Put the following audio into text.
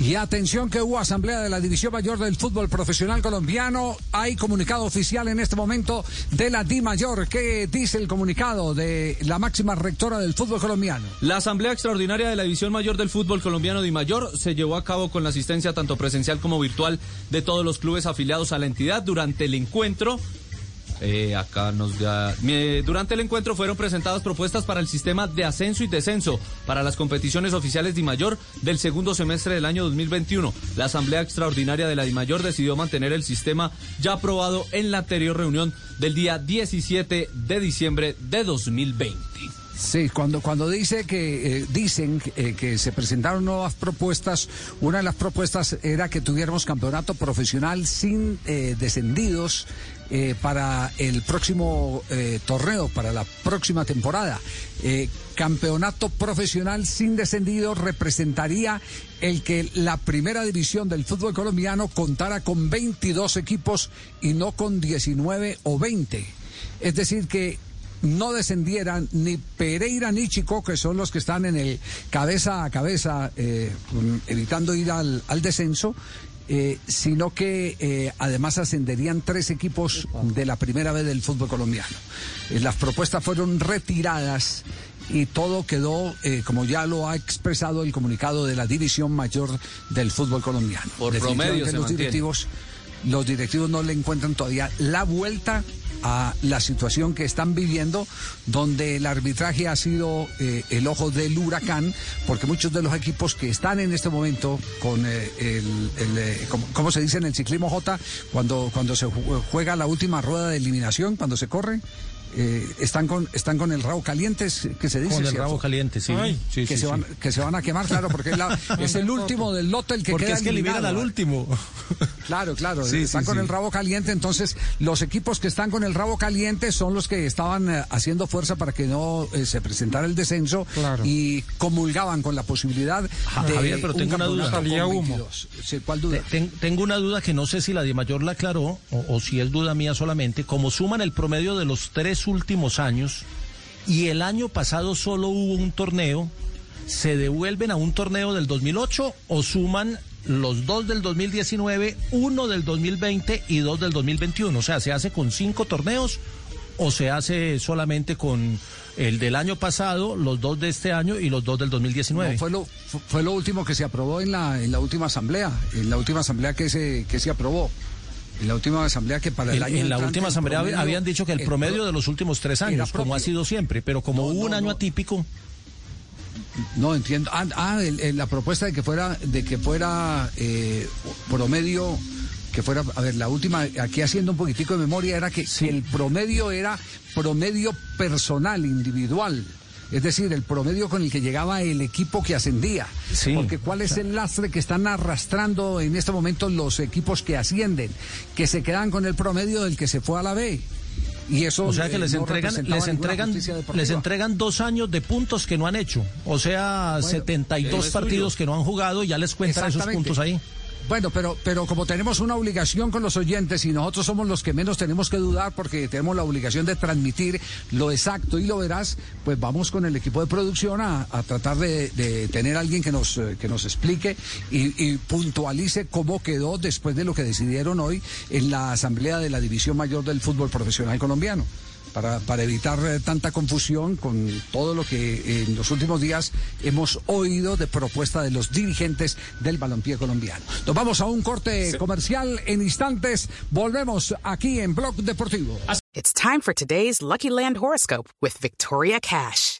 Y atención que hubo asamblea de la División Mayor del Fútbol Profesional Colombiano. Hay comunicado oficial en este momento de la Di Mayor. ¿Qué dice el comunicado de la máxima rectora del fútbol colombiano? La asamblea extraordinaria de la División Mayor del Fútbol Colombiano Di Mayor se llevó a cabo con la asistencia tanto presencial como virtual de todos los clubes afiliados a la entidad durante el encuentro. Eh, acá nos da. Durante el encuentro fueron presentadas propuestas para el sistema de ascenso y descenso para las competiciones oficiales de Mayor del segundo semestre del año 2021. La Asamblea Extraordinaria de la Mayor decidió mantener el sistema ya aprobado en la anterior reunión del día 17 de diciembre de 2020. Sí, cuando, cuando dice que eh, dicen eh, que se presentaron nuevas propuestas, una de las propuestas era que tuviéramos campeonato profesional sin eh, descendidos para el próximo torneo, para la próxima temporada. Campeonato profesional sin descendidos representaría el que la primera división del fútbol colombiano contara con 22 equipos y no con 19 o 20. Es decir, que no descendieran ni Pereira ni Chico, que son los que están en el cabeza a cabeza, eh, evitando ir al, al descenso, eh, sino que eh, además ascenderían tres equipos de la primera vez del fútbol colombiano. Eh, las propuestas fueron retiradas y todo quedó, como ya lo ha expresado el comunicado de la División Mayor del fútbol colombiano. Por promedio los mantiene. directivos, los directivos no le encuentran todavía la vuelta a la situación que están viviendo, donde el arbitraje ha sido eh, el ojo del huracán, porque muchos de los equipos que están en este momento con eh, el, el, eh, como- ¿cómo se dice en el ciclismo J? Cuando, cuando se ju- juega la última rueda de eliminación, cuando se corre, eh, están, con, están con el rabo caliente, que se dice. Con el ¿cierto? rabo caliente, sí. sí, que, sí, se sí. van, que se van a quemar, claro, porque es, la- es el último del lote el que Porque queda es que eliminan eliminado. al último. Claro, claro, Sí, están sí, con sí. el rabo caliente, entonces los equipos que están con el rabo caliente son los que estaban eh, haciendo fuerza para que no eh, se presentara el descenso Claro. y comulgaban con la posibilidad Ja- de Javier, pero un tengo una duda. Salía con humo. 22. Sí, ¿Cuál duda? Ten- tengo una duda que no sé si la de mayor la aclaró o, o si es duda mía solamente. Como suman el promedio de los tres últimos años y el año pasado solo hubo un torneo, ¿se devuelven a un torneo del 2008 o suman los dos del 2019, uno del 2020 y dos del 2021? O sea, ¿se hace con cinco torneos o se hace solamente con el del año pasado, los dos de este año y los dos del 2019? No, fue lo fu- fue lo último que se aprobó en la en la última asamblea, en la última asamblea que se que se aprobó. En la última asamblea que para el En, año en la última asamblea habían dicho que el el promedio pro- de los últimos tres años, como ha sido siempre, pero como No, hubo un año no. atípico, No entiendo. Ah, ah, el- el- la propuesta de que fuera, de que fuera eh, promedio, que fuera, a ver, la última, aquí haciendo un poquitico de memoria, era que el promedio era promedio personal, individual. Es decir, el promedio con el que llegaba el equipo que ascendía. Sí. Porque cuál es el lastre que están arrastrando en este momento los equipos que ascienden, que se quedan con el promedio del que se fue a la B. Y eso o sea que eh, les no entregan, les entregan, les entregan dos años de puntos que no han hecho. O sea, Bueno, 72 es partidos suyo. que no han jugado y ya les cuentan esos puntos ahí. Bueno, pero, pero como tenemos una obligación con los oyentes y nosotros somos los que menos tenemos que dudar porque tenemos la obligación de transmitir lo exacto y lo veraz, pues vamos con el equipo de producción a, a tratar de, de tener alguien que nos, eh, que nos explique y puntualice cómo quedó después de lo que decidieron hoy en la Asamblea de la División Mayor del Fútbol Profesional Colombiano. Para, para evitar eh, tanta confusión con todo lo que eh, en los últimos días hemos oído de propuesta de los dirigentes del balompié colombiano. Nos vamos a un corte comercial en instantes. Volvemos aquí en Blog Deportivo. It's time for today's Lucky Land horoscope with Victoria Cash.